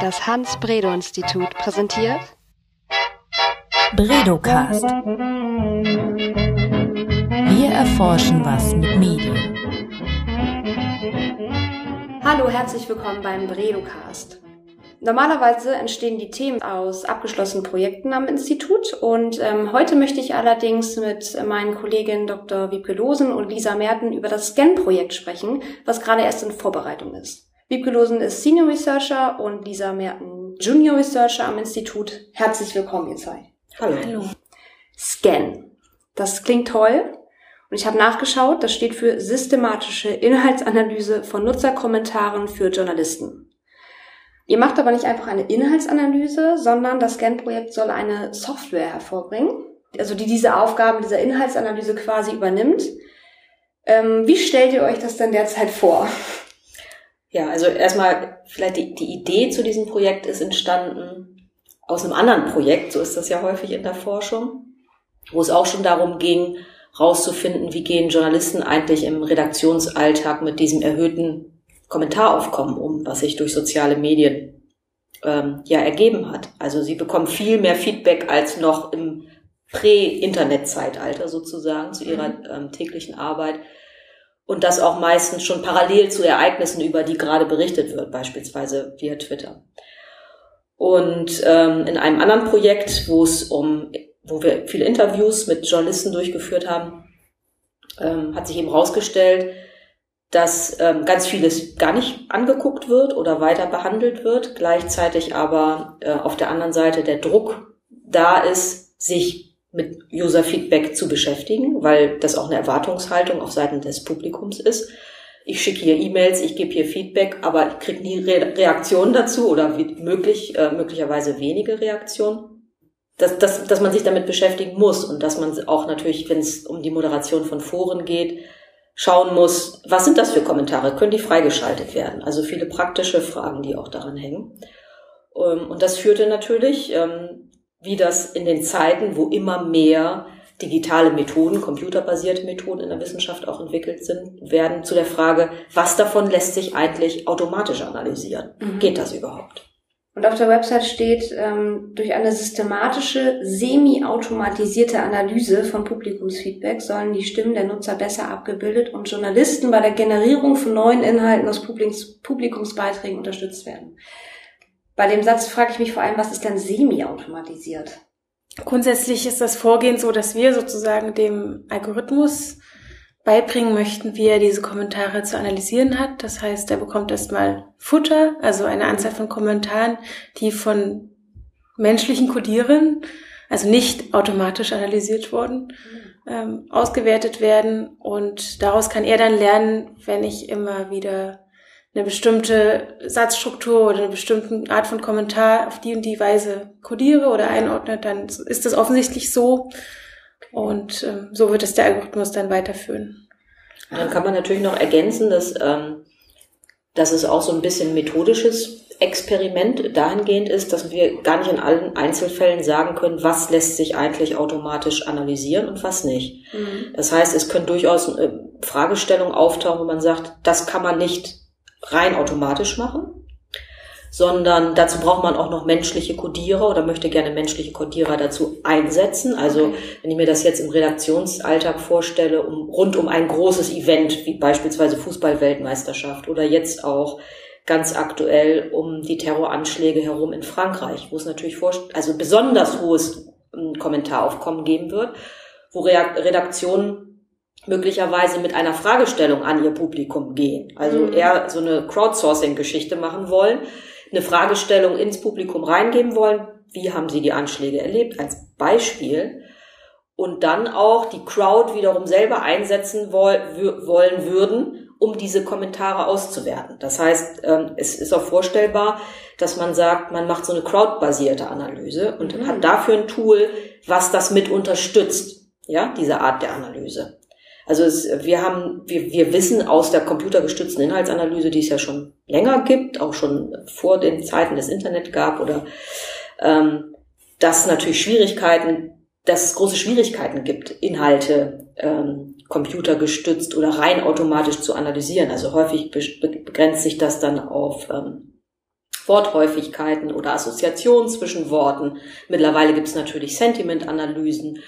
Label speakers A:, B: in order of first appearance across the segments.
A: Das Hans-Bredow-Institut präsentiert
B: Bredocast. Wir erforschen was mit Medien.
C: Hallo, herzlich willkommen beim Bredocast. Normalerweise entstehen die Themen aus abgeschlossenen Projekten am Institut und ähm, heute möchte ich allerdings mit meinen Kolleginnen Dr. Wiebke Losen und Lisa Merten über das Scan-Projekt sprechen, was gerade erst in Vorbereitung ist. Wiebke Losen ist Senior Researcher und Lisa Merten Junior Researcher am Institut. Herzlich willkommen, ihr zwei.
D: Hallo. Hallo.
C: Scan. Das klingt toll. Und ich habe nachgeschaut, das steht für systematische Inhaltsanalyse von Nutzerkommentaren für Journalisten. Ihr macht aber nicht einfach eine Inhaltsanalyse, sondern das Scan-Projekt soll eine Software hervorbringen, also die diese Aufgaben dieser Inhaltsanalyse quasi übernimmt. Ähm, wie stellt ihr euch das denn derzeit vor?
D: Ja, also erstmal vielleicht die, die Idee zu diesem Projekt ist entstanden aus einem anderen Projekt, so ist das ja häufig in der Forschung, wo es auch schon darum ging, rauszufinden, wie gehen Journalisten eigentlich im Redaktionsalltag mit diesem erhöhten Kommentaraufkommen um, was sich durch soziale Medien ähm, ja ergeben hat. Also sie bekommen viel mehr Feedback als noch im Prä-Internet-Zeitalter sozusagen zu ihrer mhm. ähm, täglichen Arbeit. Und das auch meistens schon parallel zu Ereignissen, über die gerade berichtet wird, beispielsweise via Twitter. Und ähm, in einem anderen Projekt, wo es um, wo wir viele Interviews mit Journalisten durchgeführt haben, ähm, hat sich eben herausgestellt, dass ähm, ganz vieles gar nicht angeguckt wird oder weiter behandelt wird, gleichzeitig aber äh, auf der anderen Seite der Druck da ist, sich mit User-Feedback zu beschäftigen, weil das auch eine Erwartungshaltung auf Seiten des Publikums ist. Ich schicke hier E-Mails, ich gebe hier Feedback, aber ich kriege nie Re Reaktionen dazu oder möglich, äh, möglicherweise wenige Reaktionen. Dass, dass, dass man sich damit beschäftigen muss und dass man auch natürlich, wenn es um die Moderation von Foren geht, schauen muss, was sind das für Kommentare? Können die freigeschaltet werden? Also viele praktische Fragen, die auch daran hängen. Ähm, und das führte natürlich, ähm, wie das in den Zeiten, wo immer mehr digitale Methoden, computerbasierte Methoden in der Wissenschaft auch entwickelt sind, werden zu der Frage, was davon lässt sich eigentlich automatisch analysieren? Mhm. Geht das überhaupt?
C: Und auf der Website steht, ähm, durch eine systematische, semi-automatisierte Analyse von Publikumsfeedback sollen die Stimmen der Nutzer besser abgebildet und Journalisten bei der Generierung von neuen Inhalten aus Publikums Publikumsbeiträgen unterstützt werden. Bei dem Satz frage ich mich vor allem, was ist denn semi-automatisiert?
E: Grundsätzlich ist das Vorgehen so, dass wir sozusagen dem Algorithmus beibringen möchten, wie er diese Kommentare zu analysieren hat. Das heißt, er bekommt erstmal Futter, also eine Anzahl von Kommentaren, die von menschlichen Codieren, also nicht automatisch analysiert wurden, ähm, ausgewertet werden. Und daraus kann er dann lernen, wenn ich immer wieder eine bestimmte Satzstruktur oder eine bestimmte Art von Kommentar auf die und die Weise codiere oder einordne, dann ist das offensichtlich so. Und ähm, so wird es der Algorithmus dann weiterführen.
D: dann kann man natürlich noch ergänzen, dass, ähm, dass es auch so ein bisschen methodisches Experiment dahingehend ist, dass wir gar nicht in allen Einzelfällen sagen können, was lässt sich eigentlich automatisch analysieren und was nicht. Mhm. Das heißt, es können durchaus äh, Fragestellungen auftauchen, wo man sagt, das kann man nicht rein automatisch machen sondern dazu braucht man auch noch menschliche Codierer oder möchte gerne menschliche Codierer dazu einsetzen. Also okay. wenn ich mir das jetzt im Redaktionsalltag vorstelle, um, rund um ein großes Event, wie beispielsweise Fußballweltmeisterschaft oder jetzt auch ganz aktuell um die Terroranschläge herum in Frankreich, wo es natürlich vor, also besonders hohes ähm, Kommentaraufkommen geben wird, wo Redaktionen möglicherweise mit einer Fragestellung an ihr Publikum gehen. Also mhm. eher so eine Crowdsourcing-Geschichte machen wollen eine Fragestellung ins Publikum reingeben wollen. Wie haben Sie die Anschläge erlebt? Als Beispiel. Und dann auch die Crowd wiederum selber einsetzen wollen würden, um diese Kommentare auszuwerten. Das heißt, ähm, es ist auch vorstellbar, dass man sagt, man macht so eine crowdbasierte Analyse und mhm. hat dafür ein Tool, was das mit unterstützt. Ja, diese Art der Analyse. Also es, wir haben, wir, wir wissen aus der computergestützten Inhaltsanalyse, die es ja schon länger gibt, auch schon vor den Zeiten des Internet gab oder ähm, dass natürlich Schwierigkeiten, dass es große Schwierigkeiten gibt, Inhalte ähm, computergestützt oder rein automatisch zu analysieren. Also häufig begrenzt sich das dann auf ähm, Worthäufigkeiten oder Assoziationen zwischen Worten. Mittlerweile gibt es natürlich Sentimentanalysen,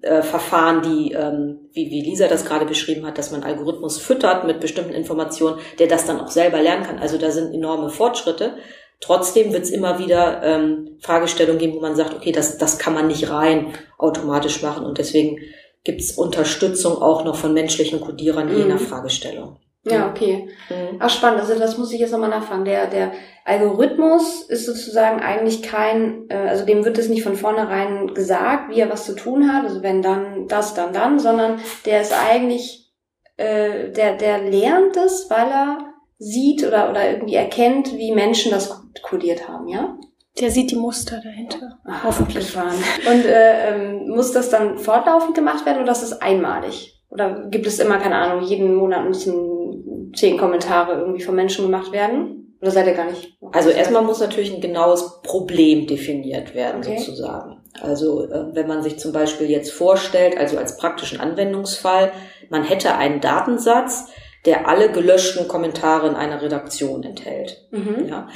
D: Maschinenlernverfahren, die, ähm, wie, wie Lisa das gerade beschrieben hat, dass man Algorithmus füttert mit bestimmten Informationen, der das dann auch selber lernen kann. Also da sind enorme Fortschritte. Trotzdem wird es immer wieder ähm, Fragestellungen geben, wo man sagt, okay, das, das kann man nicht rein automatisch machen und deswegen gibt es Unterstützung auch noch von menschlichen Codierern mhm. je nach Fragestellung.
C: Ja, okay. Mhm. Ach, spannend. Also das muss ich jetzt nochmal nachfragen. Der, der Algorithmus ist sozusagen eigentlich kein, äh, also dem wird es nicht von vornherein gesagt, wie er was zu tun hat. Also wenn dann das, dann dann, sondern der ist eigentlich, äh, der, der lernt es, weil er sieht oder, oder irgendwie erkennt, wie Menschen das kodiert haben, ja?
E: Der sieht die Muster dahinter.
C: Ach, hoffentlich. Und äh, ähm, muss das dann fortlaufend gemacht werden oder ist das einmalig? Oder gibt es immer, keine Ahnung, jeden Monat müssen zehn Kommentare irgendwie von Menschen gemacht werden? Oder seid ihr gar nicht?
D: Also erstmal muss natürlich ein genaues Problem definiert werden, okay. sozusagen. Also äh, wenn man sich zum Beispiel jetzt vorstellt, also als praktischen Anwendungsfall, man hätte einen Datensatz, der alle gelöschten Kommentare in einer Redaktion enthält. Mhm. Ja.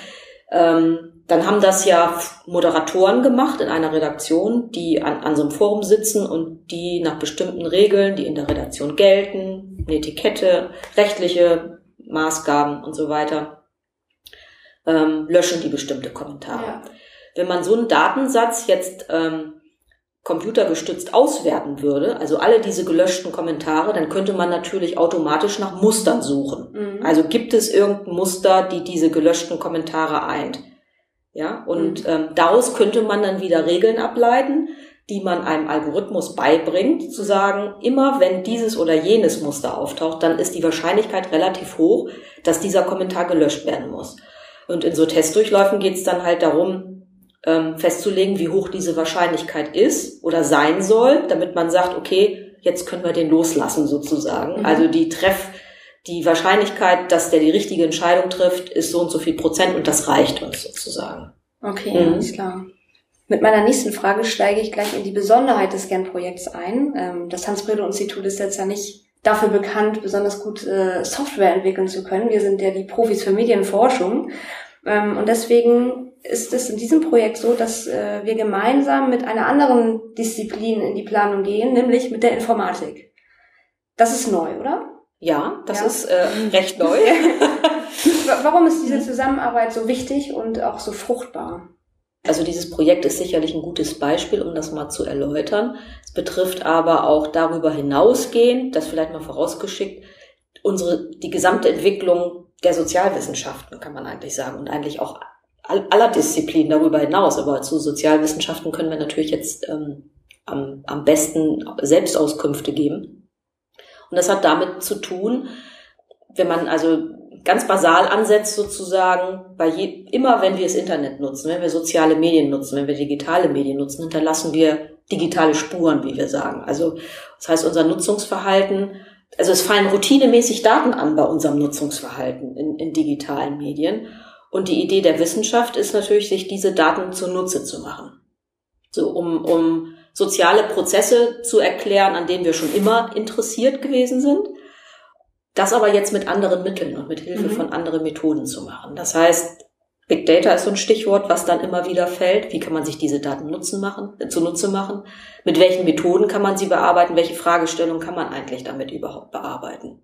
D: Ähm, dann haben das ja Moderatoren gemacht in einer Redaktion, die an, an so einem Forum sitzen und die nach bestimmten Regeln, die in der Redaktion gelten, eine Etikette, rechtliche Maßgaben und so weiter, ähm, löschen die bestimmte Kommentare. Ja. Wenn man so einen Datensatz jetzt ähm, computergestützt auswerten würde, also alle diese gelöschten Kommentare, dann könnte man natürlich automatisch nach Mustern suchen. Mhm. Also gibt es irgendein Muster, die diese gelöschten Kommentare eint? Ja, und mhm. ähm, daraus könnte man dann wieder Regeln ableiten, die man einem Algorithmus beibringt, zu sagen, immer wenn dieses oder jenes Muster auftaucht, dann ist die Wahrscheinlichkeit relativ hoch, dass dieser Kommentar gelöscht werden muss. Und in so Testdurchläufen geht es dann halt darum, ähm, festzulegen, wie hoch diese Wahrscheinlichkeit ist oder sein soll, damit man sagt, okay, jetzt können wir den loslassen sozusagen. Mhm. Also die Treff, die Wahrscheinlichkeit, dass der die richtige Entscheidung trifft, ist so und so viel Prozent und das reicht uns sozusagen.
C: Okay, mhm. alles klar. Mit meiner nächsten Frage steige ich gleich in die Besonderheit des Scan-Projekts ein. Ähm, das Hans-Bredow-Institut ist jetzt ja nicht dafür bekannt, besonders gut äh, Software entwickeln zu können. Wir sind ja die Profis für Medienforschung. Ähm, und deswegen ist es in diesem Projekt so, dass äh, wir gemeinsam mit einer anderen Disziplin in die Planung gehen, nämlich mit der Informatik. Das ist neu, oder?
D: Ja, das ja. ist äh, recht neu.
C: Warum ist diese Zusammenarbeit so wichtig und auch so fruchtbar?
D: Also dieses Projekt ist sicherlich ein gutes Beispiel, um das mal zu erläutern. Es betrifft aber auch darüber hinausgehend, das vielleicht mal vorausgeschickt, unsere, die gesamte Entwicklung der Sozialwissenschaften, kann man eigentlich sagen, und eigentlich auch aller Disziplinen darüber hinaus. Aber zu Sozialwissenschaften können wir natürlich jetzt ähm, am, am besten Selbstauskünfte geben. Und das hat damit zu tun, wenn man also ganz basal ansetzt sozusagen, bei je, immer wenn wir das Internet nutzen, wenn wir soziale Medien nutzen, wenn wir digitale Medien nutzen, hinterlassen wir digitale Spuren, wie wir sagen. Also das heißt, unser Nutzungsverhalten, also es fallen routinemäßig Daten an bei unserem Nutzungsverhalten in, in digitalen Medien. Und die Idee der Wissenschaft ist natürlich, sich diese Daten zunutze zu machen. So, um, um soziale Prozesse zu erklären, an denen wir schon immer interessiert gewesen sind. Das aber jetzt mit anderen Mitteln und mit Hilfe mhm. von anderen Methoden zu machen. Das heißt, Big Data ist so ein Stichwort, was dann immer wieder fällt. Wie kann man sich diese Daten nutzen machen, äh, zunutze machen? Mit welchen Methoden kann man sie bearbeiten? Welche Fragestellungen kann man eigentlich damit überhaupt bearbeiten?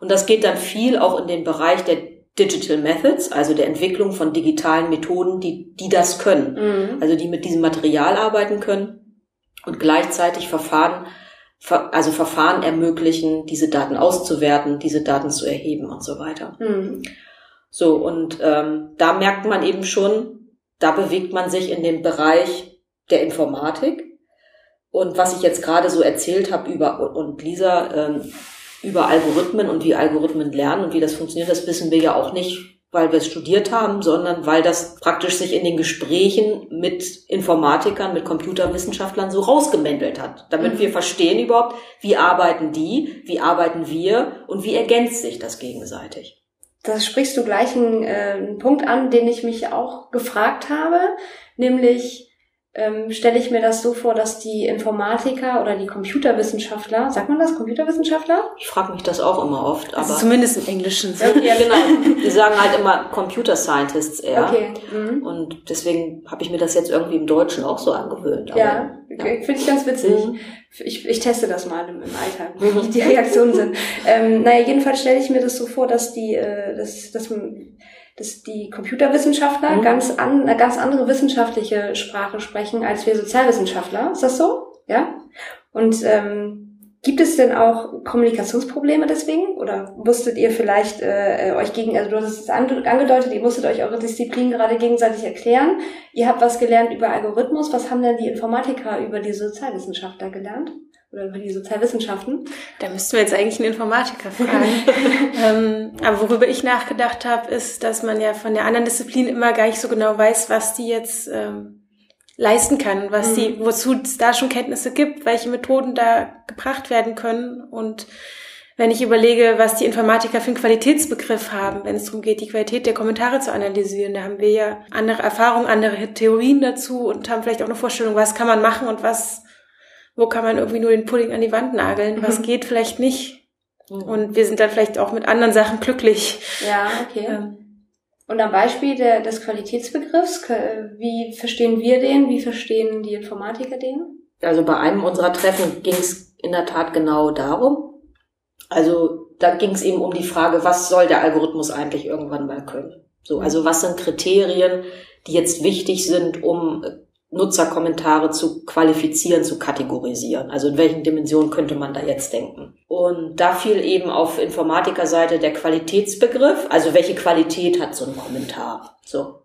D: Und das geht dann viel auch in den Bereich der Digital Methods, also der Entwicklung von digitalen Methoden, die, die das können. Mhm. Also die mit diesem Material arbeiten können und gleichzeitig Verfahren, also Verfahren ermöglichen, diese Daten auszuwerten, diese Daten zu erheben und so weiter. Mhm. So, und ähm, da merkt man eben schon, da bewegt man sich in dem Bereich der Informatik. Und was ich jetzt gerade so erzählt habe über, und Lisa, ähm, über Algorithmen und wie Algorithmen lernen und wie das funktioniert, das wissen wir ja auch nicht weil wir es studiert haben, sondern weil das praktisch sich in den Gesprächen mit Informatikern, mit Computerwissenschaftlern so rausgemändelt hat, damit mhm. wir verstehen überhaupt, wie arbeiten die, wie arbeiten wir und wie ergänzt sich das gegenseitig.
C: Da sprichst du gleich einen, äh, einen Punkt an, den ich mich auch gefragt habe, nämlich ähm, stelle ich mir das so vor, dass die Informatiker oder die Computerwissenschaftler, sagt man das, Computerwissenschaftler?
D: Ich frage mich das auch immer oft,
E: Also
D: aber
E: zumindest im Englischen. So.
D: ja genau. Die sagen halt immer Computer Scientists eher.
C: Okay. Mhm.
D: Und deswegen habe ich mir das jetzt irgendwie im Deutschen auch so angewöhnt. Aber,
C: Ja, okay. finde ich ganz witzig.
D: Mhm.
C: Ich, ich teste das mal im, im Alltag, wie die Reaktionen sind. Ähm, naja, jedenfalls stelle ich mir das so vor, dass die, äh, dass, dass, dass die Computerwissenschaftler
D: Mhm.
C: ganz an, eine ganz andere wissenschaftliche Sprache sprechen als wir Sozialwissenschaftler. Ist das so? Ja? Und ähm, gibt es denn auch Kommunikationsprobleme deswegen? Oder musstet ihr vielleicht äh, äh, euch gegen, also du hast es ange- angedeutet, ihr musstet euch eure Disziplin gerade gegenseitig erklären. Ihr habt was gelernt über Algorithmus. Was haben denn die Informatiker über die Sozialwissenschaftler gelernt? Oder über die Sozialwissenschaften?
E: Da müssten wir jetzt eigentlich einen Informatiker fragen. ähm, aber worüber ich nachgedacht habe, ist, dass man ja von der anderen Disziplin immer gar nicht so genau weiß, was die jetzt ähm, leisten kann, was die, wozu es da schon Kenntnisse gibt, welche Methoden da gebracht werden können. Und wenn ich überlege, was die Informatiker für einen Qualitätsbegriff haben, wenn es darum geht, die Qualität der Kommentare zu analysieren, da haben wir ja andere Erfahrungen, andere Theorien dazu und haben vielleicht auch eine Vorstellung, was kann man machen und was wo kann man irgendwie nur den Pudding an die Wand nageln, was
C: Mhm.
E: geht vielleicht nicht.
D: Mhm.
E: Und wir sind dann vielleicht auch mit anderen Sachen glücklich.
C: Ja, okay.
E: Ähm,
C: Und am Beispiel der, des Qualitätsbegriffs, ke- wie verstehen wir den? Wie verstehen die Informatiker den?
D: Also bei einem unserer Treffen ging es in der Tat genau darum. Also da ging es eben um die Frage, was soll der Algorithmus eigentlich irgendwann mal können? So, also was sind Kriterien, die jetzt wichtig sind, um äh, Nutzerkommentare zu qualifizieren, zu kategorisieren? Also in welchen Dimensionen könnte man da jetzt denken? Und da fiel eben auf Informatikerseite der Qualitätsbegriff, also welche Qualität hat so ein Kommentar? So.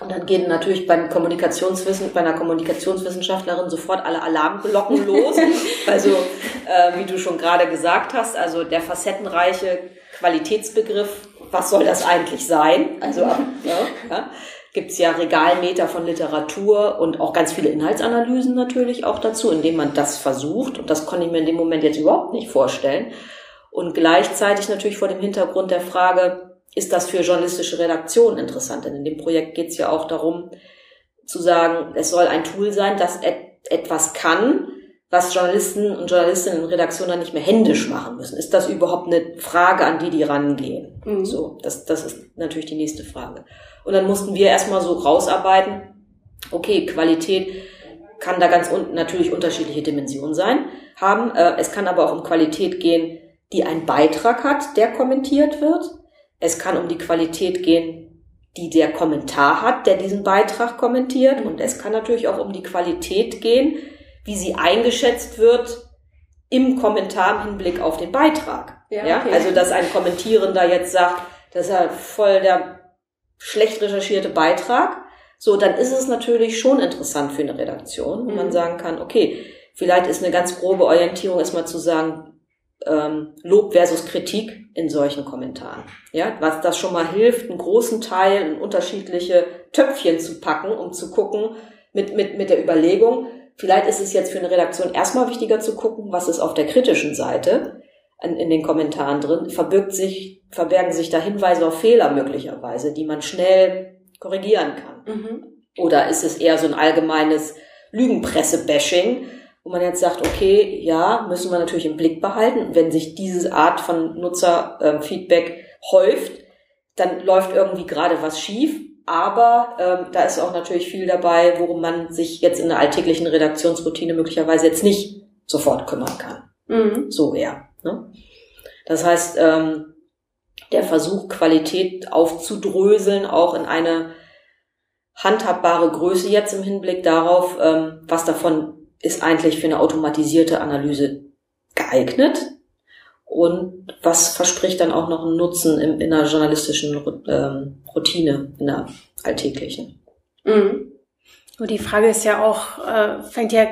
D: Und dann gehen natürlich beim Kommunikationswissen, bei einer Kommunikationswissenschaftlerin sofort alle Alarmglocken los. also, äh, wie du schon gerade gesagt hast, also der facettenreiche Qualitätsbegriff, was soll das eigentlich sein? Also, ab- ja, ja, gibt's ja Regalmeter von Literatur und auch ganz viele Inhaltsanalysen natürlich auch dazu, indem man das versucht. Und das konnte ich mir in dem Moment jetzt überhaupt nicht vorstellen. Und gleichzeitig natürlich vor dem Hintergrund der Frage, ist das für journalistische Redaktionen interessant? Denn in dem Projekt geht es ja auch darum, zu sagen, es soll ein Tool sein, das et etwas kann, was Journalisten und Journalistinnen in Redaktionen dann nicht mehr händisch machen müssen. Ist das überhaupt eine Frage, an die die rangehen?
C: Mhm.
D: So, das, das ist natürlich die nächste Frage. Und dann mussten wir erstmal so rausarbeiten, okay, Qualität kann da ganz un natürlich unterschiedliche Dimensionen sein, haben. Äh, es kann aber auch um Qualität gehen, die einen Beitrag hat, der kommentiert wird. Es kann um die Qualität gehen, die der Kommentar hat, der diesen Beitrag kommentiert. Und es kann natürlich auch um die Qualität gehen, wie sie eingeschätzt wird im Kommentar im Hinblick auf den Beitrag.
C: Ja,
D: Ja,
C: okay.
D: also dass ein Kommentierender jetzt sagt, das ist ja voll der schlecht recherchierte Beitrag. So, dann ist es natürlich schon interessant für eine Redaktion, wo
C: Mhm.
D: man sagen kann, okay, vielleicht ist eine ganz grobe Orientierung erstmal zu sagen, ähm, Lob versus Kritik in solchen Kommentaren. Ja, was das schon mal hilft, einen großen Teil in unterschiedliche Töpfchen zu packen, um zu gucken, mit, mit, mit der Überlegung, vielleicht ist es jetzt für eine Redaktion erstmal wichtiger zu gucken, was ist auf der kritischen Seite in, in den Kommentaren drin, verbirgt sich, verbergen sich da Hinweise auf Fehler möglicherweise, die man schnell korrigieren kann.
C: Mhm.
D: Oder ist es eher so ein allgemeines Lügenpresse-Bashing, wo man jetzt sagt, okay, ja, müssen wir natürlich im Blick behalten. Wenn sich diese Art von Nutzerfeedback häuft, dann läuft irgendwie gerade was schief. Aber ähm, da ist auch natürlich viel dabei, worum man sich jetzt in der alltäglichen Redaktionsroutine möglicherweise jetzt nicht sofort kümmern kann.
C: Mhm.
D: So eher. Ne? Das heißt, ähm, der Versuch, Qualität aufzudröseln, auch in eine handhabbare Größe jetzt im Hinblick darauf, ähm, was davon ist eigentlich für eine automatisierte Analyse geeignet und was verspricht dann auch noch einen Nutzen in, in einer journalistischen ähm, Routine, in der alltäglichen.
C: Mhm.
E: Nur die Frage ist ja auch, äh, fängt ja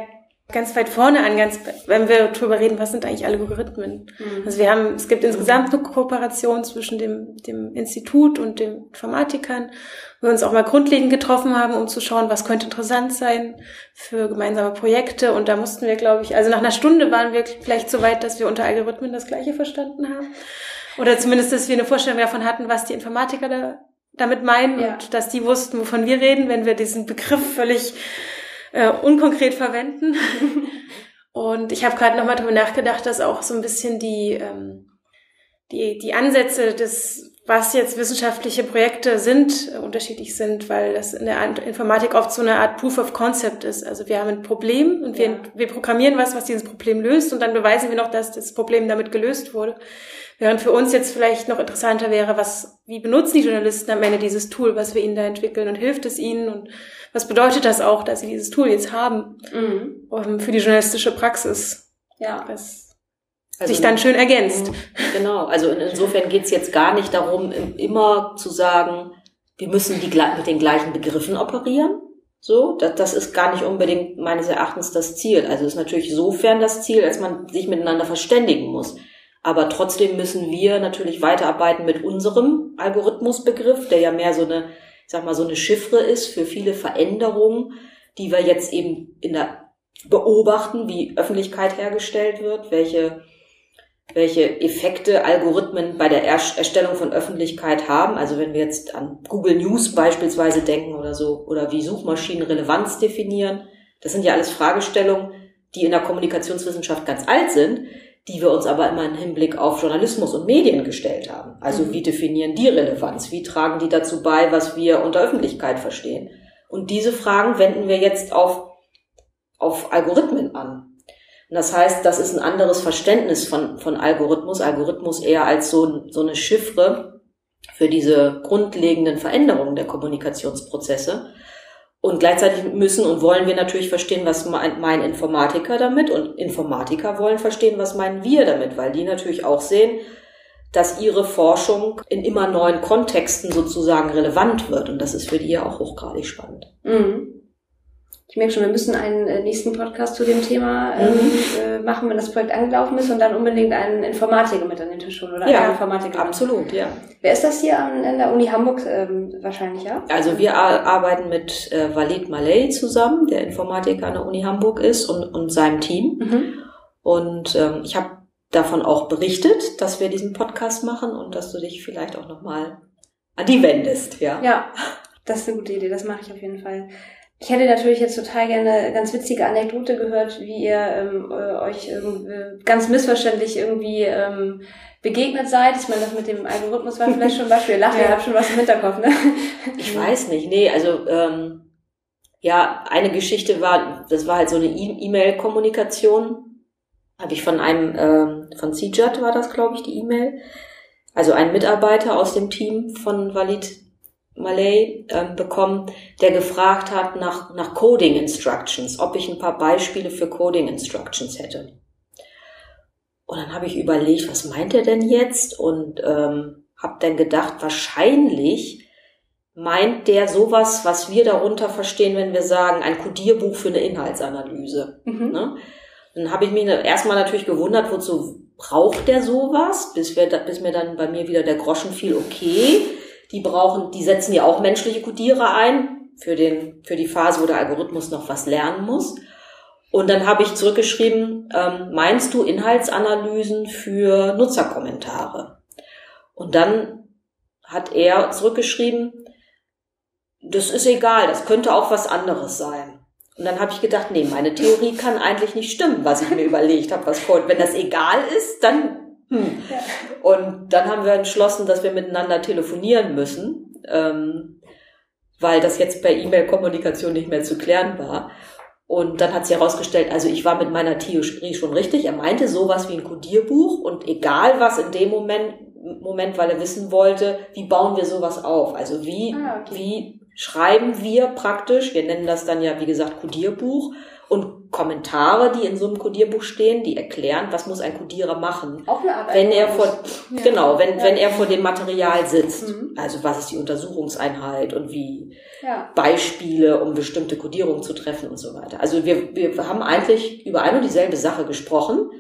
E: ganz weit vorne an, ganz, wenn wir darüber reden, was sind eigentlich Algorithmen?
C: Mhm.
E: Also wir haben, es gibt insgesamt eine Kooperation zwischen dem, dem Institut und den Informatikern, wir uns auch mal grundlegend getroffen haben, um zu schauen, was könnte interessant sein für gemeinsame Projekte. Und da mussten wir, glaube ich, also nach einer Stunde waren wir vielleicht so weit, dass wir unter Algorithmen das Gleiche verstanden haben. Oder zumindest, dass wir eine Vorstellung davon hatten, was die Informatiker da, damit meinen
C: Ja.
E: und dass die wussten, wovon wir reden, wenn wir diesen Begriff völlig äh, unkonkret verwenden. Und ich habe gerade nochmal drüber nachgedacht, dass auch so ein bisschen die, ähm, die, die Ansätze des, was jetzt wissenschaftliche Projekte sind, äh, unterschiedlich sind, weil das in der Informatik oft so eine Art Proof of Concept ist. Also wir haben ein Problem und wir, ja. wir programmieren was, was dieses Problem löst und dann beweisen wir noch, dass das Problem damit gelöst wurde. Während für uns jetzt vielleicht noch interessanter wäre, was, wie benutzen die Journalisten am Ende dieses Tool, was wir ihnen da entwickeln und hilft es ihnen und was bedeutet das auch, dass sie dieses Tool jetzt haben mhm. um, für die journalistische Praxis? Ja. Das also sich dann schön ergänzt.
D: Genau, also insofern geht's jetzt gar nicht darum, immer zu sagen, wir müssen die mit den gleichen Begriffen operieren. So, das, das ist gar nicht unbedingt meines Erachtens das Ziel. Also ist natürlich sofern das Ziel, als man sich miteinander verständigen muss. Aber trotzdem müssen wir natürlich weiterarbeiten mit unserem Algorithmusbegriff, der ja mehr so eine, ich sag mal, so eine Chiffre ist für viele Veränderungen, die wir jetzt eben in der beobachten, wie Öffentlichkeit hergestellt wird, welche, welche Effekte Algorithmen bei der Erstellung von Öffentlichkeit haben. Also wenn wir jetzt an Google News beispielsweise denken oder so, oder wie Suchmaschinen Relevanz definieren, das sind ja alles Fragestellungen, die in der Kommunikationswissenschaft ganz alt sind, die wir uns aber immer im Hinblick auf Journalismus und Medien gestellt haben. Also mhm. wie definieren die Relevanz? Wie tragen die dazu bei, was wir unter Öffentlichkeit verstehen? Und diese Fragen wenden wir jetzt auf, auf Algorithmen an. Und das heißt, das ist ein anderes Verständnis von, von Algorithmus. Algorithmus eher als so, so eine Chiffre für diese grundlegenden Veränderungen der Kommunikationsprozesse. Und gleichzeitig müssen und wollen wir natürlich verstehen, was meint mein Informatiker damit. Und Informatiker wollen verstehen, was meinen wir damit, weil die natürlich auch sehen, dass ihre Forschung in immer neuen Kontexten sozusagen relevant wird. Und das ist für die ja auch hochgradig spannend. Mhm.
C: Ich merke schon, wir müssen einen äh, nächsten Podcast zu dem Thema ähm, mhm. äh, machen, wenn das Projekt angelaufen ist und dann unbedingt einen Informatiker mit an den Tisch holen oder
D: ja,
C: einen Informatiker.
D: Absolut, ja.
C: Wer ist das hier an, an der Uni Hamburg ähm, wahrscheinlich, ja?
D: Also wir arbeiten mit äh, Walid Malay zusammen, der Informatiker an der Uni Hamburg ist und, und seinem Team. Mhm. Und ähm, ich habe davon auch berichtet, dass wir diesen Podcast machen und dass du dich vielleicht auch nochmal an die wendest, ja?
C: Ja, das ist eine gute Idee, das mache ich auf jeden Fall. Ich hätte natürlich jetzt total gerne eine ganz witzige Anekdote gehört, wie ihr ähm, äh, euch äh, ganz missverständlich irgendwie ähm, begegnet seid. Ich meine, das mit dem Algorithmus war vielleicht schon ein Beispiel. Ihr lacht, ja. ihr habt schon was im Hinterkopf, ne?
D: Ich weiß nicht, nee, also ähm, ja, eine Geschichte war, das war halt so eine e- E-Mail-Kommunikation. Habe ich von einem, ähm, von CJAT war das, glaube ich, die E-Mail. Also ein Mitarbeiter aus dem Team von Valid Malay äh, bekommen, der gefragt hat nach, nach Coding Instructions, ob ich ein paar Beispiele für Coding Instructions hätte. Und dann habe ich überlegt, was meint er denn jetzt? Und ähm, habe dann gedacht, wahrscheinlich meint der sowas, was wir darunter verstehen, wenn wir sagen, ein Codierbuch für eine Inhaltsanalyse. Mhm. Ne? Dann habe ich mich erstmal natürlich gewundert, wozu braucht der sowas, bis, wir, bis mir dann bei mir wieder der Groschen fiel, okay, die brauchen, die setzen ja auch menschliche Codierer ein für den, für die Phase, wo der Algorithmus noch was lernen muss. Und dann habe ich zurückgeschrieben, ähm, meinst du Inhaltsanalysen für Nutzerkommentare? Und dann hat er zurückgeschrieben, das ist egal, das könnte auch was anderes sein. Und dann habe ich gedacht, nee, meine Theorie kann eigentlich nicht stimmen, was ich mir überlegt habe, was Wenn das egal ist, dann hm. Ja. Und dann haben wir entschlossen, dass wir miteinander telefonieren müssen, ähm, weil das jetzt per E-Mail-Kommunikation nicht mehr zu klären war. Und dann hat sich herausgestellt, also ich war mit meiner Theorie schon richtig. Er meinte sowas wie ein Codierbuch und egal was in dem Moment, Moment, weil er wissen wollte, wie bauen wir sowas auf? Also wie, ah, okay. wie schreiben wir praktisch, wir nennen das dann ja, wie gesagt, Codierbuch, und Kommentare, die in so einem Codierbuch stehen, die erklären, was muss ein Codierer machen,
C: Auch eine Arbeit
D: wenn er vor ja. genau, wenn ja. wenn er vor dem Material sitzt. Mhm. Also was ist die Untersuchungseinheit und wie ja. Beispiele, um bestimmte Codierungen zu treffen und so weiter. Also wir wir haben eigentlich über eine und dieselbe Sache gesprochen,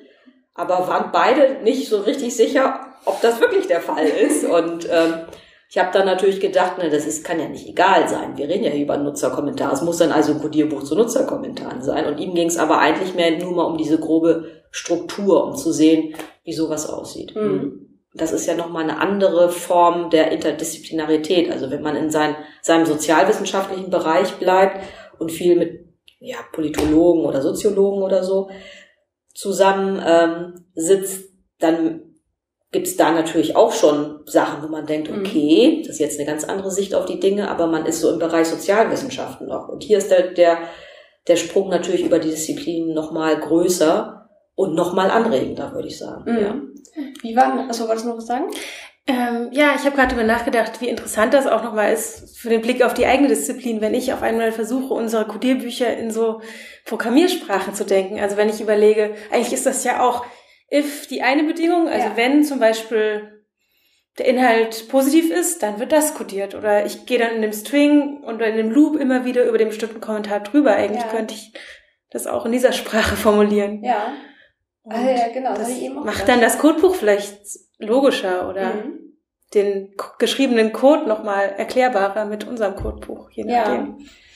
D: aber waren beide nicht so richtig sicher, ob das wirklich der Fall ist und ähm, ich habe dann natürlich gedacht, ne, das ist, kann ja nicht egal sein. Wir reden ja hier über Nutzerkommentare. Es muss dann also ein Codierbuch zu Nutzerkommentaren sein. Und ihm ging es aber eigentlich mehr nur mal um diese grobe Struktur, um zu sehen, wie sowas aussieht. Mhm. Das ist ja nochmal eine andere Form der Interdisziplinarität. Also wenn man in sein, seinem sozialwissenschaftlichen Bereich bleibt und viel mit ja, Politologen oder Soziologen oder so zusammen ähm, sitzt, dann gibt's da natürlich auch schon Sachen, wo man denkt,
C: Mhm.
D: okay, das ist jetzt eine ganz andere Sicht auf die Dinge, aber man ist so im Bereich Sozialwissenschaften noch. Und hier ist der, der, der Sprung natürlich über die Disziplinen nochmal größer und nochmal anregender, würde ich sagen.
C: Mhm.
D: Ja.
C: Wie war, achso, wolltest du noch was sagen?
E: Ähm, ja, ich habe gerade darüber nachgedacht, wie interessant das auch nochmal ist für den Blick auf die eigene Disziplin, wenn ich auf einmal versuche, unsere Codierbücher in so Programmiersprachen zu denken. Also wenn ich überlege, eigentlich ist das ja auch if die eine Bedingung, also
C: Ja.
E: wenn zum Beispiel der Inhalt positiv ist, dann wird das codiert. Oder ich gehe dann in dem String oder in dem Loop immer wieder über den bestimmten Kommentar drüber. Eigentlich
C: Ja.
E: könnte ich das auch in dieser Sprache formulieren.
C: Ja.
E: Und
C: Ah, ja, genau, das
E: das macht
C: gedacht.
E: dann das Codebuch vielleicht logischer oder
C: Mhm.
E: den geschriebenen Code nochmal erklärbarer mit unserem Codebuch, je
C: Ja.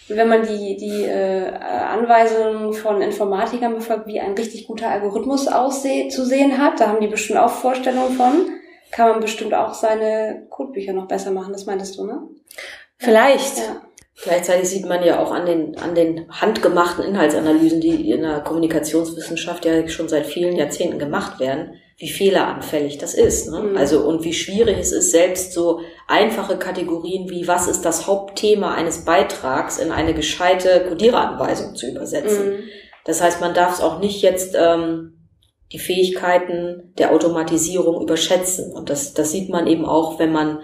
C: Wenn man die, die äh, Anweisungen von Informatikern befolgt, wie ein richtig guter Algorithmus ausseh zu sehen hat, da haben die bestimmt auch Vorstellungen von, kann man bestimmt auch seine Codebücher noch besser machen, das meintest du, ne?
E: Vielleicht.
C: Ja.
D: Gleichzeitig sieht man ja auch an den, an den handgemachten Inhaltsanalysen, die in der Kommunikationswissenschaft ja schon seit vielen Jahrzehnten gemacht werden, wie fehleranfällig das ist. Ne?
C: Mhm.
D: Also und wie schwierig es ist, selbst so einfache Kategorien wie was ist das Hauptthema eines Beitrags in eine gescheite Codiereranweisung zu übersetzen.
C: Mhm.
D: Das heißt, man darf es auch nicht jetzt ähm, die Fähigkeiten der Automatisierung überschätzen. Und das, das sieht man eben auch, wenn man,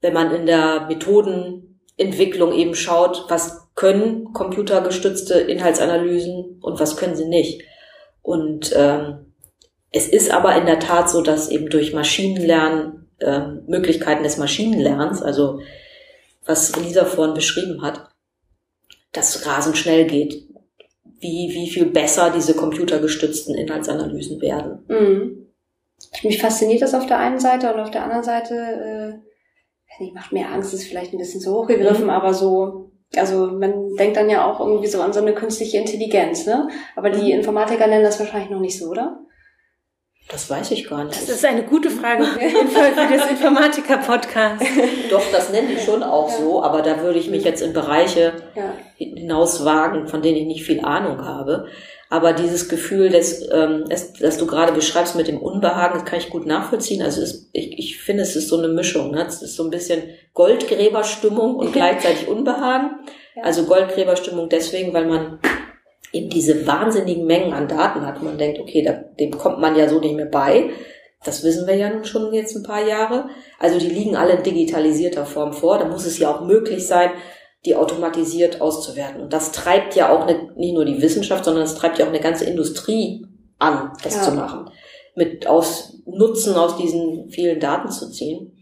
D: wenn man in der Methodenentwicklung eben schaut, was können computergestützte Inhaltsanalysen und was können sie nicht. Und ähm, es ist aber in der Tat so, dass eben durch Maschinenlernen, ähm, Möglichkeiten des Maschinenlernens, also was Lisa vorhin beschrieben hat, das rasend schnell geht wie, wie viel besser diese computergestützten Inhaltsanalysen werden.
C: Mhm. Mich fasziniert das auf der einen Seite und auf der anderen Seite, äh, nicht, macht mir Angst, ist vielleicht ein bisschen zu hochgegriffen,
D: Mhm.
C: aber so, also man denkt dann ja auch irgendwie so an so eine künstliche Intelligenz, ne? Aber die
D: Mhm.
C: Informatiker nennen das wahrscheinlich noch nicht so, oder?
D: Das weiß ich gar nicht.
E: Das ist eine gute Frage für das Informatiker-Podcast.
D: Doch, das nennen die schon auch
C: Ja.
D: so, aber da würde ich mich jetzt in Bereiche
C: Ja.
D: hinauswagen, von denen ich nicht viel Ahnung habe. Aber dieses Gefühl, das, ähm, das, das du gerade beschreibst mit dem Unbehagen, das kann ich gut nachvollziehen. Also es, ich, ich finde, es ist so eine Mischung. Ne? Es ist so ein bisschen Goldgräberstimmung und gleichzeitig Unbehagen.
C: Ja.
D: Also Goldgräberstimmung deswegen, weil man eben diese wahnsinnigen Mengen an Daten hat. Man denkt, okay, da, dem kommt man ja so nicht mehr bei. Das wissen wir ja nun schon jetzt ein paar Jahre. Also die liegen alle in digitalisierter Form vor. Da muss es ja auch möglich sein, die automatisiert auszuwerten. Und das treibt ja auch eine, nicht nur die Wissenschaft, sondern es treibt ja auch eine ganze Industrie an, das
C: Ja.
D: zu machen. Mit aus Nutzen aus diesen vielen Daten zu ziehen.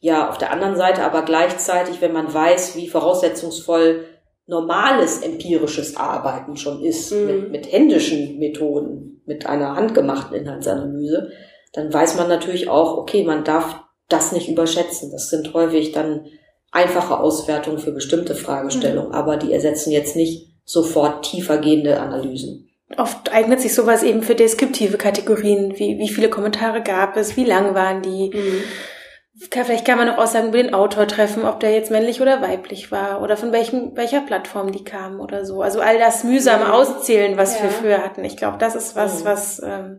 D: Ja, auf der anderen Seite aber gleichzeitig, wenn man weiß, wie voraussetzungsvoll normales empirisches Arbeiten schon ist,
C: Mhm.
D: mit, mit händischen Methoden, mit einer handgemachten Inhaltsanalyse, dann weiß man natürlich auch, okay, man darf das nicht überschätzen. Das sind häufig dann einfache Auswertungen für bestimmte Fragestellungen, aber die ersetzen jetzt nicht sofort tiefergehende Analysen.
E: Oft eignet sich sowas eben für deskriptive Kategorien, wie wie viele Kommentare gab es, wie lang waren die.
C: Mhm.
E: Kann- Vielleicht kann man noch Aussagen über den Autor treffen, ob der jetzt männlich oder weiblich war oder von welchem, welcher Plattform die kamen oder so. Also all das mühsame
C: Mhm.
E: Auszählen, was
C: Ja.
E: wir früher hatten. Ich glaube, das ist was,
D: Mhm.
E: was ähm,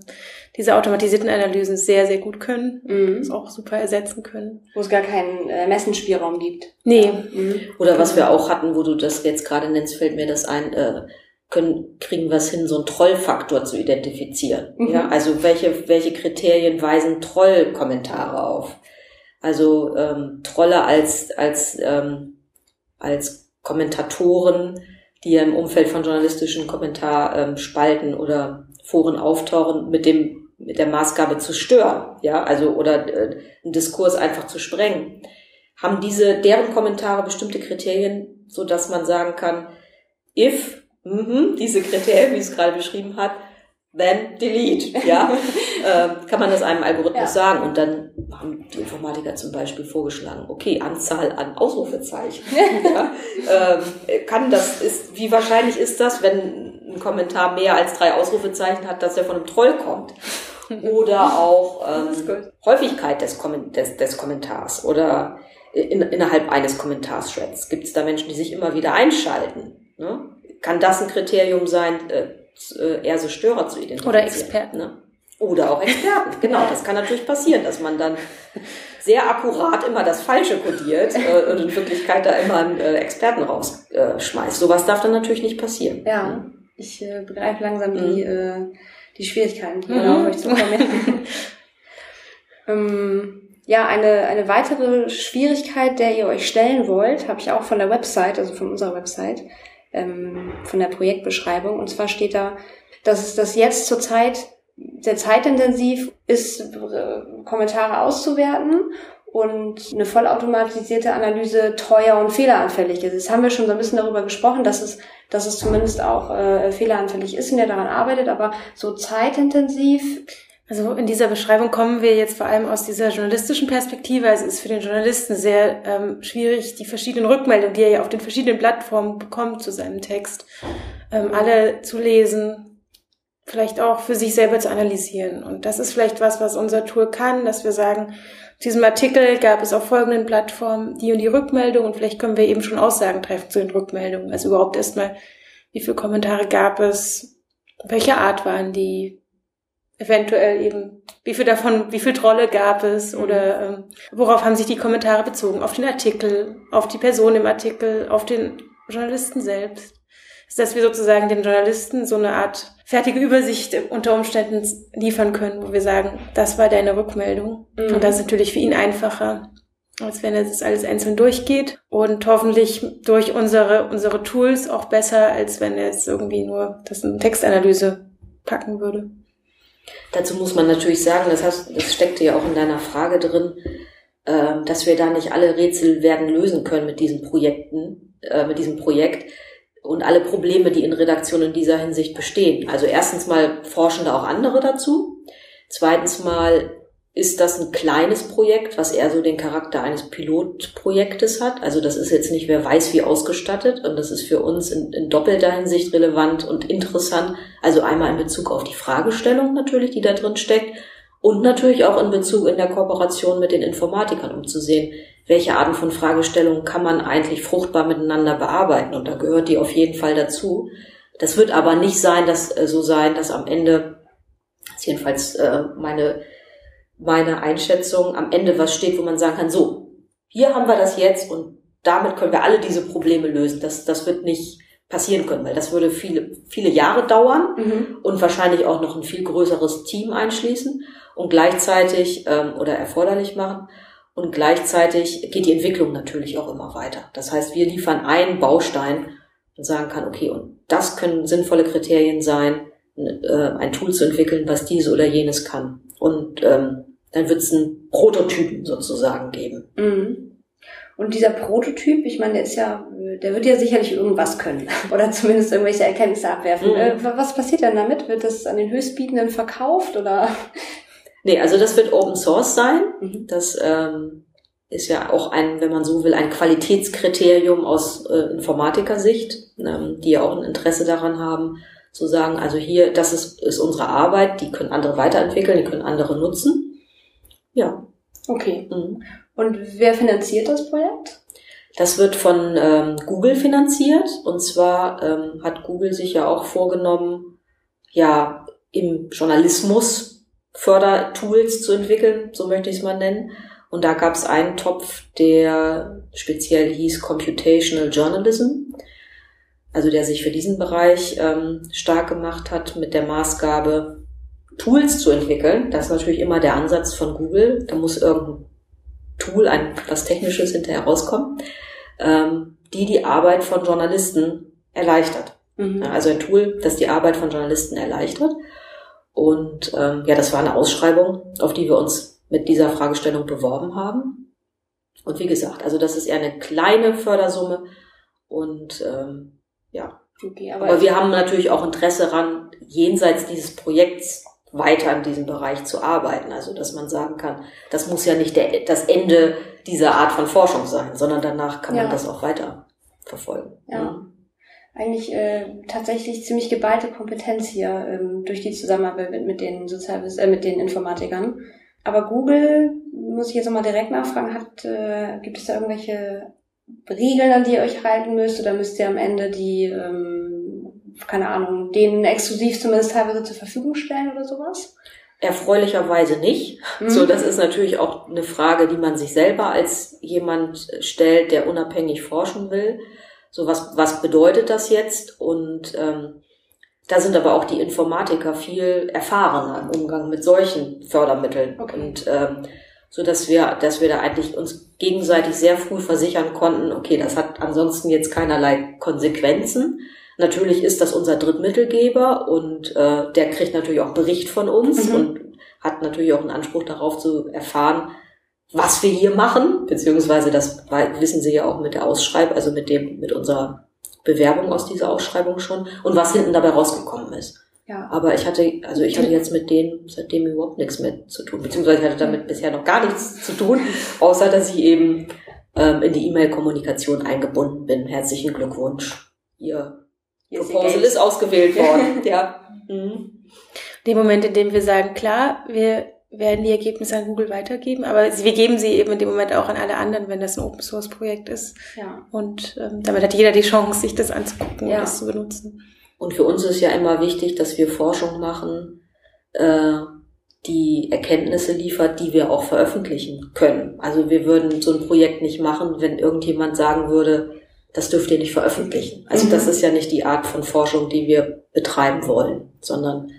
E: diese automatisierten Analysen sehr, sehr gut können.
C: Mhm.
E: Das auch super ersetzen können.
C: Wo es gar keinen äh, Messenspielraum gibt.
E: Nee,
C: Mhm.
D: Oder was wir auch hatten, wo du das jetzt gerade nennst, fällt mir das ein, äh, können, kriegen wir es hin, so einen Trollfaktor zu identifizieren.
C: Mhm.
D: Ja, also welche, welche Kriterien weisen Trollkommentare auf? Also ähm, Trolle als, als, ähm, als Kommentatoren, die ja im Umfeld von journalistischen Kommentarspalten ähm, Spalten oder Foren auftauchen, mit dem mit der Maßgabe zu stören, ja, also oder äh, einen Diskurs einfach zu sprengen. Haben diese, deren Kommentare bestimmte Kriterien, so dass man sagen kann, if, mhm, diese Kriterien, wie es gerade beschrieben hat, then delete, ja, ähm, kann man das einem Algorithmus
C: Ja.
D: sagen. Und dann haben die Informatiker zum Beispiel vorgeschlagen, okay, Anzahl an Ausrufezeichen. ja, ähm, kann das, ist, wie wahrscheinlich ist das, wenn ein Kommentar mehr als drei Ausrufezeichen hat, dass er von einem Troll kommt? Oder auch ähm. Häufigkeit des, Kommen- des, des Kommentars oder in, innerhalb eines Kommentarthreads. Gibt es da Menschen, die sich immer wieder einschalten? Ne? kann das ein Kriterium sein, äh, äh eher so Störer zu identifizieren.
E: Oder Experten. Ne?
D: Oder auch Experten, genau. Das kann natürlich passieren, dass man dann sehr akkurat immer das Falsche kodiert äh, und in Wirklichkeit da immer einen äh, Experten rausschmeißt. Sowas darf dann natürlich nicht passieren.
C: Ja, ich äh, begreife langsam mhm. die, äh, die Schwierigkeiten, die mhm. auf euch zukommen. ähm, ja, eine, eine weitere Schwierigkeit, der ihr euch stellen wollt, habe ich auch von der Website, also von unserer Website, ähm, von der Projektbeschreibung. Und zwar steht da, dass das jetzt zurzeit sehr zeitintensiv ist, Kommentare auszuwerten und eine vollautomatisierte Analyse teuer und fehleranfällig ist. Jetzt haben wir schon so ein bisschen darüber gesprochen, dass es, dass es zumindest auch äh, fehleranfällig ist und der daran arbeitet, aber so zeitintensiv.
E: Also in dieser Beschreibung kommen wir jetzt vor allem aus dieser journalistischen Perspektive. Also es ist für den Journalisten sehr ähm, schwierig, die verschiedenen Rückmeldungen, die er ja auf den verschiedenen Plattformen bekommt zu seinem Text, ähm, alle zu lesen, vielleicht auch für sich selber zu analysieren. Und das ist vielleicht was, was unser Tool kann, dass wir sagen, diesem Artikel gab es auf folgenden Plattformen die und die Rückmeldung und vielleicht können wir eben schon Aussagen treffen zu den Rückmeldungen. Also überhaupt erstmal, wie viele Kommentare gab es, welche Art waren die, eventuell eben, wie viel davon, wie viel Trolle gab es mhm. oder ähm, worauf haben sich die Kommentare bezogen? Auf den Artikel, auf die Person im Artikel, auf den Journalisten selbst dass wir sozusagen den Journalisten so eine Art fertige Übersicht unter Umständen liefern können, wo wir sagen, das war deine Rückmeldung. Mhm. Und das ist natürlich für ihn einfacher, als wenn er das alles einzeln durchgeht und hoffentlich durch unsere, unsere Tools auch besser, als wenn er jetzt irgendwie nur das in Textanalyse packen würde.
D: Dazu muss man natürlich sagen, das, hast, das steckte ja auch in deiner Frage drin, äh, dass wir da nicht alle Rätsel werden lösen können mit diesen Projekten, äh, mit diesem Projekt und alle Probleme, die in Redaktionen in dieser Hinsicht bestehen. Also erstens mal forschen da auch andere dazu. Zweitens mal ist das ein kleines Projekt, was eher so den Charakter eines Pilotprojektes hat. Also das ist jetzt nicht, wer weiß wie ausgestattet und das ist für uns in, in doppelter Hinsicht relevant und interessant. Also einmal in Bezug auf die Fragestellung natürlich, die da drin steckt und natürlich auch in Bezug in der Kooperation mit den Informatikern, um zu sehen, welche Arten von Fragestellungen kann man eigentlich fruchtbar miteinander bearbeiten. Und da gehört die auf jeden Fall dazu. Das wird aber nicht sein, dass äh, so sein, dass am Ende, das ist jedenfalls äh, meine, meine Einschätzung, am Ende was steht, wo man sagen kann, so, hier haben wir das jetzt und damit können wir alle diese Probleme lösen. Das, das wird nicht passieren können, weil das würde viele, viele Jahre dauern mhm. und wahrscheinlich auch noch ein viel größeres Team einschließen und gleichzeitig ähm, oder erforderlich machen. Und gleichzeitig geht die Entwicklung natürlich auch immer weiter. Das heißt, wir liefern einen Baustein und sagen kann, okay, und das können sinnvolle Kriterien sein, äh, ein Tool zu entwickeln, was dies oder jenes kann. Und ähm, dann wird es einen Prototypen sozusagen geben.
C: Mhm. Und dieser Prototyp, ich meine, der ist ja, der wird ja sicherlich irgendwas können. Oder zumindest irgendwelche Erkenntnisse abwerfen. Mhm. Äh, was passiert denn damit? Wird das an den Höchstbietenden verkauft oder
D: Nee, also das wird Open Source sein. Mhm. Das ähm, ist ja auch ein, wenn man so will, ein Qualitätskriterium aus äh, Informatikersicht, ähm, die ja auch ein Interesse daran haben, zu sagen, also hier, das ist, ist unsere Arbeit, die können andere weiterentwickeln, die können andere nutzen. Ja.
C: Okay. Mhm. Und wer finanziert das Projekt?
D: Das wird von ähm, Google finanziert. Und zwar ähm, hat Google sich ja auch vorgenommen, ja, im Journalismus Fördertools zu entwickeln, so möchte ich es mal nennen. Und da gab es einen Topf, der speziell hieß Computational Journalism, also der sich für diesen Bereich ähm, stark gemacht hat mit der Maßgabe, Tools zu entwickeln. Das ist natürlich immer der Ansatz von Google. Da muss irgendein Tool, ein was Technisches hinterher rauskommen, ähm, die die Arbeit von Journalisten erleichtert. Mhm. Also ein Tool, das die Arbeit von Journalisten erleichtert. Und ähm, ja, das war eine Ausschreibung, auf die wir uns mit dieser Fragestellung beworben haben. Und wie gesagt, also das ist eher eine kleine Fördersumme. Und ähm, ja. Okay, aber, aber wir haben natürlich auch Interesse daran, jenseits dieses Projekts weiter in diesem Bereich zu arbeiten. Also dass man sagen kann, das muss ja nicht der, das Ende dieser Art von Forschung sein, sondern danach kann ja. man das auch weiter verfolgen.
C: Ja. Mhm eigentlich äh, tatsächlich ziemlich geballte Kompetenz hier ähm, durch die Zusammenarbeit mit, mit den Sozialwiss äh, mit den Informatikern. Aber Google, muss ich jetzt nochmal direkt nachfragen, hat, äh, gibt es da irgendwelche Regeln, an die ihr euch halten müsst, oder müsst ihr am Ende die, ähm, keine Ahnung, denen exklusiv zumindest teilweise zur Verfügung stellen oder sowas?
D: Erfreulicherweise nicht. Mhm. So, das ist natürlich auch eine Frage, die man sich selber als jemand stellt, der unabhängig forschen will. So, was, was bedeutet das jetzt? Und ähm, da sind aber auch die Informatiker viel erfahrener im Umgang mit solchen Fördermitteln. Okay. Und ähm, so dass wir, dass wir da eigentlich uns gegenseitig sehr früh versichern konnten, okay, das hat ansonsten jetzt keinerlei Konsequenzen. Natürlich ist das unser Drittmittelgeber und äh, der kriegt natürlich auch Bericht von uns mhm. und hat natürlich auch einen Anspruch darauf zu erfahren, was wir hier machen, beziehungsweise das wissen Sie ja auch mit der Ausschreibung, also mit dem, mit unserer Bewerbung aus dieser Ausschreibung schon und was hinten dabei rausgekommen ist. Ja. Aber ich hatte, also ich hatte jetzt mit denen seitdem überhaupt nichts mehr zu tun, beziehungsweise ich hatte damit bisher noch gar nichts zu tun, außer dass ich eben ähm, in die E-Mail-Kommunikation eingebunden bin. Herzlichen Glückwunsch. Ihr Proposal ist ausgewählt worden. ja. Mhm.
E: Den Moment, in dem wir sagen, klar, wir werden die Ergebnisse an Google weitergeben, aber wir geben sie eben in dem Moment auch an alle anderen, wenn das ein Open Source Projekt ist. Ja. Und ähm, damit hat jeder die Chance, sich das anzugucken ja. und das zu benutzen.
D: Und für uns ist ja immer wichtig, dass wir Forschung machen, äh, die Erkenntnisse liefert, die wir auch veröffentlichen können. Also wir würden so ein Projekt nicht machen, wenn irgendjemand sagen würde, das dürft ihr nicht veröffentlichen. Also mhm. das ist ja nicht die Art von Forschung, die wir betreiben wollen, sondern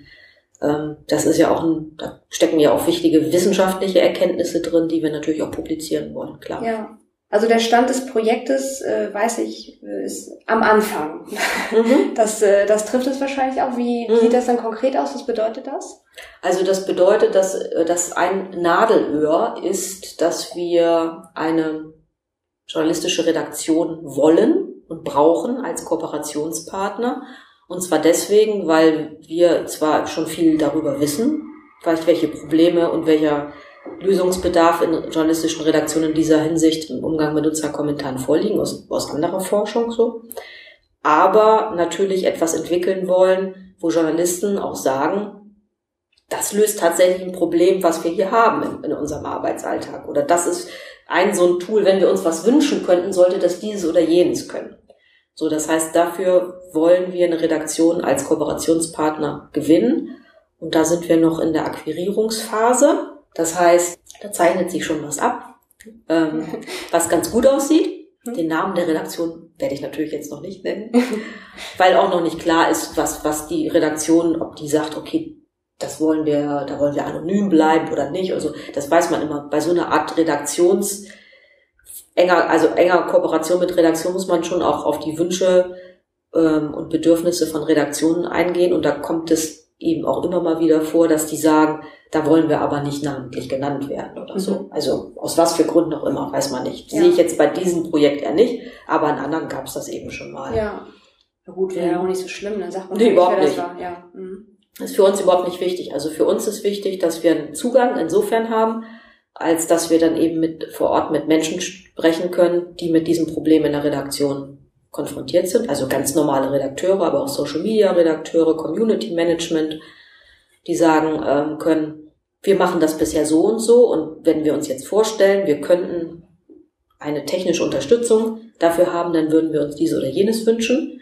D: das ist ja auch ein, da stecken ja auch wichtige wissenschaftliche Erkenntnisse drin, die wir natürlich auch publizieren wollen, klar.
C: Ja. Also der Stand des Projektes, äh, weiß ich, ist am Anfang. Mhm. Das, äh, das trifft es wahrscheinlich auch. Wie mhm. sieht das dann konkret aus? Was bedeutet das?
D: Also das bedeutet, dass, äh, dass ein Nadelöhr ist, dass wir eine journalistische Redaktion wollen und brauchen als Kooperationspartner. Und zwar deswegen, weil wir zwar schon viel darüber wissen, vielleicht welche Probleme und welcher Lösungsbedarf in journalistischen Redaktionen in dieser Hinsicht im Umgang mit Nutzerkommentaren vorliegen, aus, aus anderer Forschung so. Aber natürlich etwas entwickeln wollen, wo Journalisten auch sagen, das löst tatsächlich ein Problem, was wir hier haben in, in unserem Arbeitsalltag. Oder das ist ein so ein Tool, wenn wir uns was wünschen könnten, sollte das dieses oder jenes können. So, das heißt, dafür wollen wir eine Redaktion als Kooperationspartner gewinnen. Und da sind wir noch in der Akquirierungsphase. Das heißt, da zeichnet sich schon was ab, ähm, was ganz gut aussieht. Den Namen der Redaktion werde ich natürlich jetzt noch nicht nennen, weil auch noch nicht klar ist, was, was die Redaktion, ob die sagt, okay, das wollen wir, da wollen wir anonym bleiben oder nicht. Also das weiß man immer. Bei so einer Art Redaktions, enger, also enger Kooperation mit Redaktion muss man schon auch auf die Wünsche ähm, und Bedürfnisse von Redaktionen eingehen. Und da kommt es eben auch immer mal wieder vor, dass die sagen, da wollen wir aber nicht namentlich genannt werden oder so. Mhm. Also aus was für Gründen auch immer, weiß man nicht. Ja. Sehe ich jetzt bei diesem Projekt eher nicht, aber in anderen gab es das eben schon mal.
C: Ja. Ja gut, wäre ja auch nicht so schlimm, dann sagt man
D: nee, überhaupt nicht. Das, ja. Mhm. das ist für uns überhaupt nicht wichtig. Also für uns ist wichtig, dass wir einen Zugang insofern haben, als dass wir dann eben mit vor Ort mit Menschen sprechen können, die mit diesem Problem in der Redaktion konfrontiert sind. Also ganz normale Redakteure, aber auch Social Media Redakteure, Community Management, die sagen ähm, können, wir machen das bisher so und so und wenn wir uns jetzt vorstellen, wir könnten eine technische Unterstützung dafür haben, dann würden wir uns dies oder jenes wünschen.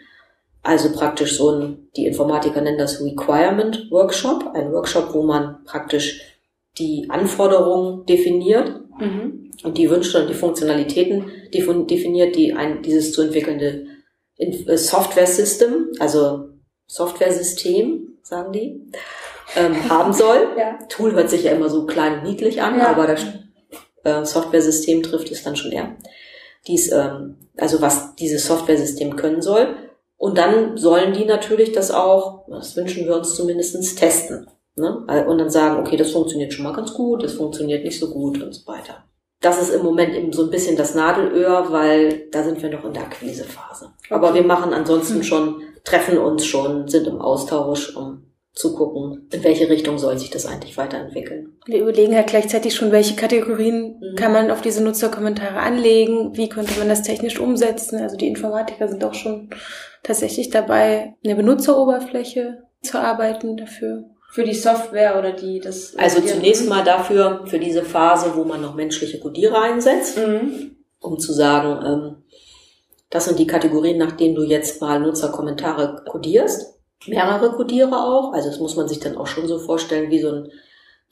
D: Also praktisch so ein, die Informatiker nennen das Requirement Workshop, ein Workshop, wo man praktisch die Anforderungen definiert mhm. und die Wünsche und die Funktionalitäten definiert, die ein, dieses zu entwickelnde äh, Software-System, also Software-System, sagen die, ähm, haben soll. ja. Tool hört sich ja immer so klein und niedlich an, ja. aber das äh, Software-System trifft es dann schon eher. Dies, ähm, also was dieses Software-System können soll. Und dann sollen die natürlich das auch, das wünschen wir uns zumindestens testen. Ne? Und dann sagen, okay, das funktioniert schon mal ganz gut, das funktioniert nicht so gut und so weiter. Das ist im Moment eben so ein bisschen das Nadelöhr, weil da sind wir noch in der Akquisephase. Okay. Aber wir machen ansonsten hm. schon, treffen uns schon, sind im Austausch, um zu gucken, in welche Richtung soll sich das eigentlich weiterentwickeln.
E: Wir überlegen halt gleichzeitig schon, welche Kategorien mhm. kann man auf diese Nutzerkommentare anlegen, wie könnte man das technisch umsetzen. Also die Informatiker sind auch schon tatsächlich dabei, eine Benutzeroberfläche zu arbeiten dafür.
C: Für die Software oder die das.
D: Also zunächst mal dafür, für diese Phase, wo man noch menschliche Codierer einsetzt, mhm. um zu sagen, ähm, das sind die Kategorien, nach denen du jetzt mal Nutzerkommentare kodierst. Mehrere Codiere auch. Also das muss man sich dann auch schon so vorstellen wie so ein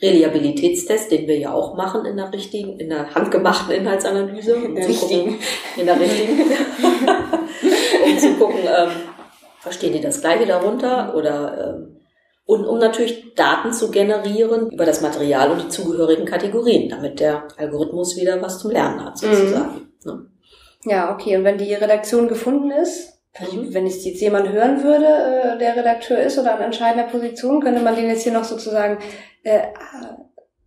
D: Reliabilitätstest, den wir ja auch machen in der richtigen, in der handgemachten Inhaltsanalyse.
C: In der richtigen.
D: In der richtigen. um zu gucken, ähm, verstehen die das Gleiche darunter oder ähm, und um natürlich Daten zu generieren über das Material und die zugehörigen Kategorien, damit der Algorithmus wieder was zum Lernen hat, sozusagen. Mhm.
C: Ja, okay. Und wenn die Redaktion gefunden ist, mhm. wenn es jetzt jemand hören würde, äh, der Redakteur ist oder an entscheidender Position, könnte man den jetzt hier noch sozusagen äh,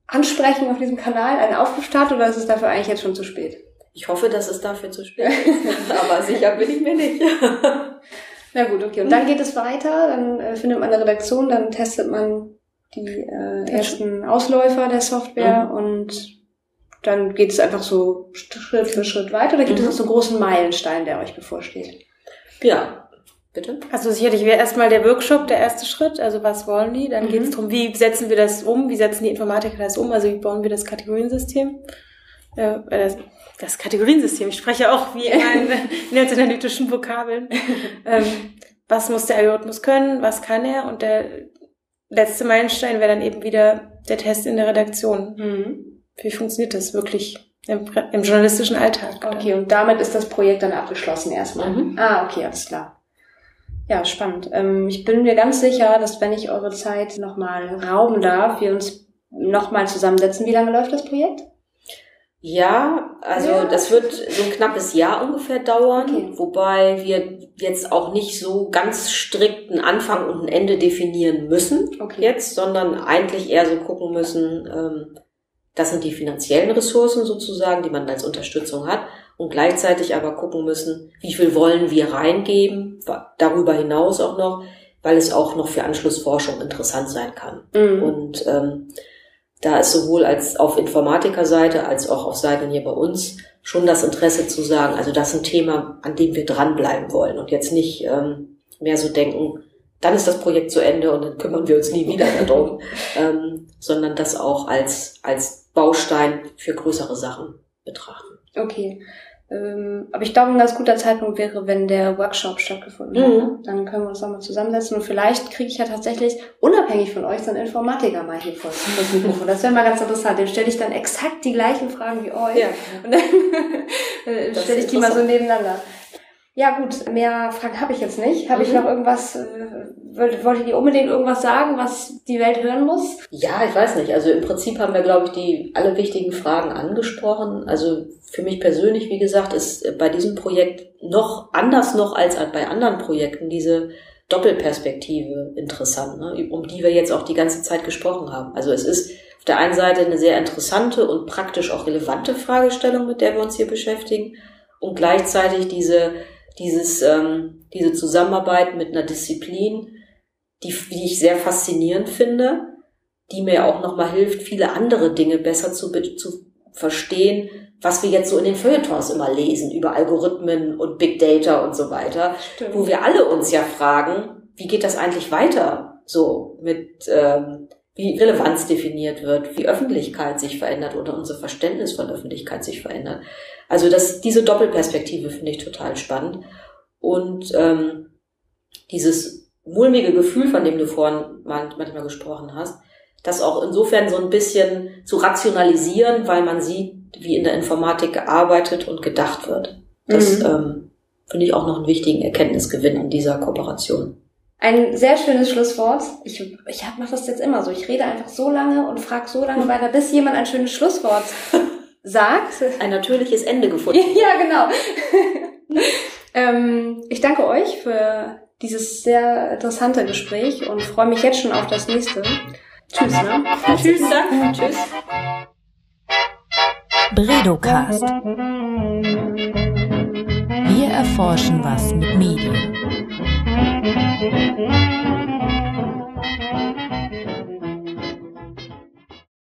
C: ansprechen auf diesem Kanal, einen Aufruf starten oder ist es dafür eigentlich jetzt schon zu spät?
D: Ich hoffe, dass es dafür zu spät ist, aber sicher bin ich mir nicht.
C: Na gut, okay. Und dann geht es weiter, dann äh, findet man eine Redaktion, dann testet man die äh, ersten Ausläufer der Software mhm. und dann geht es einfach so Schritt für Schritt weiter. Oder gibt mhm. es noch so einen großen Meilenstein, der euch bevorsteht?
D: Ja, bitte.
E: Also sicherlich wäre erstmal der Workshop der erste Schritt. Also was wollen die? Dann mhm. geht es darum, wie setzen wir das um? Wie setzen die Informatiker das um? Also wie bauen wir das Kategoriensystem? Äh, das, Kategoriensystem. Ich spreche auch wie in netzanalytischen Vokabeln. ähm, was muss der Algorithmus können? Was kann er? Und der letzte Meilenstein wäre dann eben wieder der Test in der Redaktion. Mhm. Wie funktioniert das wirklich im, im journalistischen Alltag?
C: Okay, und damit ist das Projekt dann abgeschlossen erstmal. Mhm. Ah, okay, alles klar. Ja, spannend. Ähm, ich bin mir ganz sicher, dass wenn ich eure Zeit nochmal rauben darf, wir uns nochmal zusammensetzen. Wie lange läuft das Projekt?
D: Ja, also ja. das wird so ein knappes Jahr ungefähr dauern, okay. wobei wir jetzt auch nicht so ganz strikt einen Anfang und ein Ende definieren müssen okay. jetzt, sondern eigentlich eher so gucken müssen, ähm, das sind die finanziellen Ressourcen sozusagen, die man als Unterstützung hat und gleichzeitig aber gucken müssen, wie viel wollen wir reingeben, darüber hinaus auch noch, weil es auch noch für Anschlussforschung interessant sein kann. Mhm. Und ähm, da ist sowohl als auf Informatikerseite als auch auf Seiten hier bei uns schon das Interesse zu sagen, also das ist ein Thema, an dem wir dranbleiben wollen und jetzt nicht ähm, mehr so denken, dann ist das Projekt zu Ende und dann kümmern wir uns nie wieder darum, ähm, sondern das auch als, als Baustein für größere Sachen betrachten.
C: Okay. Ähm, aber ich glaube, ein ganz guter Zeitpunkt wäre, wenn der Workshop stattgefunden mhm. hat. Dann können wir uns nochmal zusammensetzen und vielleicht kriege ich ja tatsächlich, unabhängig von euch, so einen Informatiker mal hier vor das Mikrofon. Das wäre mal ganz interessant. Dem stelle ich dann exakt die gleichen Fragen wie euch. Ja. Und dann stelle ich die mal so nebeneinander. Ja gut, mehr Fragen habe ich jetzt nicht. Habe mhm. ich noch irgendwas, äh, wollt, ihr unbedingt irgendwas sagen, was die Welt hören muss?
D: Ja, ich weiß nicht. Also im Prinzip haben wir, glaube ich, die alle wichtigen Fragen angesprochen. Also für mich persönlich, wie gesagt, ist bei diesem Projekt noch anders noch als bei anderen Projekten diese Doppelperspektive interessant, ne? um die wir jetzt auch die ganze Zeit gesprochen haben. Also es ist auf der einen Seite eine sehr interessante und praktisch auch relevante Fragestellung, mit der wir uns hier beschäftigen und gleichzeitig diese dieses, ähm, diese Zusammenarbeit mit einer Disziplin, die, die ich sehr faszinierend finde, die mir auch nochmal hilft, viele andere Dinge besser zu, zu verstehen, was wir jetzt so in den Feuilletons immer lesen über Algorithmen und Big Data und so weiter, Stimmt. wo wir alle uns ja fragen, wie geht das eigentlich weiter? So mit ähm, wie Relevanz definiert wird, wie Öffentlichkeit sich verändert oder unser Verständnis von Öffentlichkeit sich verändert. Also das, diese Doppelperspektive finde ich total spannend. Und ähm, dieses mulmige Gefühl, von dem du vorhin manchmal gesprochen hast, das auch insofern so ein bisschen zu rationalisieren, weil man sieht, wie in der Informatik gearbeitet und gedacht wird. Das mhm. ähm, finde ich auch noch einen wichtigen Erkenntnisgewinn an dieser Kooperation.
C: Ein sehr schönes Schlusswort. Ich, ich mache das jetzt immer so. Ich rede einfach so lange und frage so lange weiter, bis jemand ein schönes Schlusswort sagt.
D: Ein natürliches Ende gefunden.
C: ja, genau. ähm, ich danke euch für dieses sehr interessante Gespräch und freue mich jetzt schon auf das nächste. Tschüss, ne?
D: Tschüss, Dank. Tschüss.
B: Bredocast. Wir erforschen was mit Medien. Thank.